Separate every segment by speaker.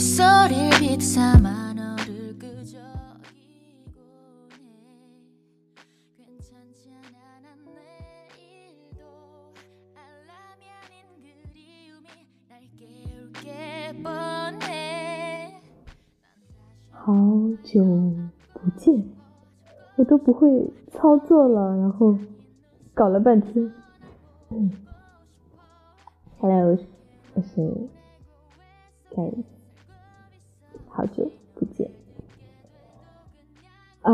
Speaker 1: 물소리를 비트삼아 너를 그저 이고네 괜찮지 않아 난 내일도 알람이 아닌 그리움이 날 깨울게 뻔해
Speaker 2: 好久不见，我都不会操作了，然后搞了半天。嗯，Hello，我是 K， 好久不见。啊，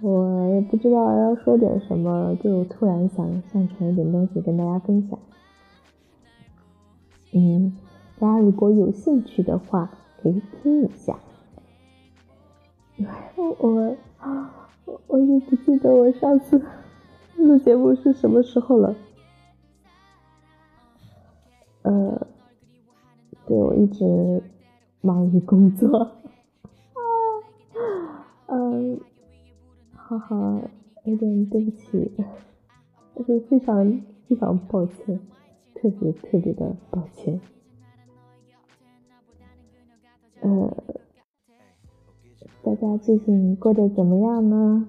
Speaker 2: 我也不知道要说点什么，就突然想上传一点东西跟大家分享。嗯，大家如果有兴趣的话，可以听一下。我我我已经不记得我上次录节目是什么时候了。呃，对我一直忙于工作。啊，嗯，哈哈，有点对不起，但是非常非常抱歉，特别特别的抱歉。呃。大家最近过得怎么样呢？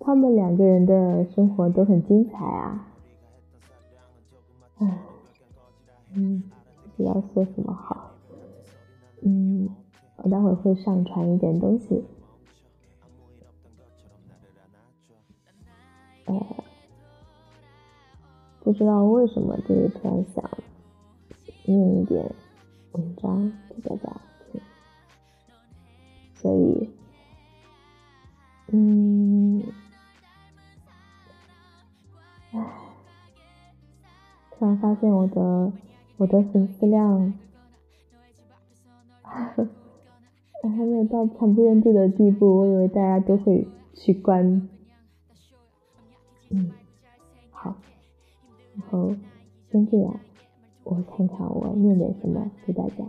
Speaker 2: 他们两个人的生活都很精彩啊！唉，嗯，不知道说什么好。我待会儿会上传一点东西。呃，不知道为什么，就是突然想念一点文章给大家听。所以，嗯，唉，突然发现我的我的粉丝量 还没有到惨不忍睹的地步，我以为大家都会取关。嗯，好，然后先这样，我看看我念点什么给大家。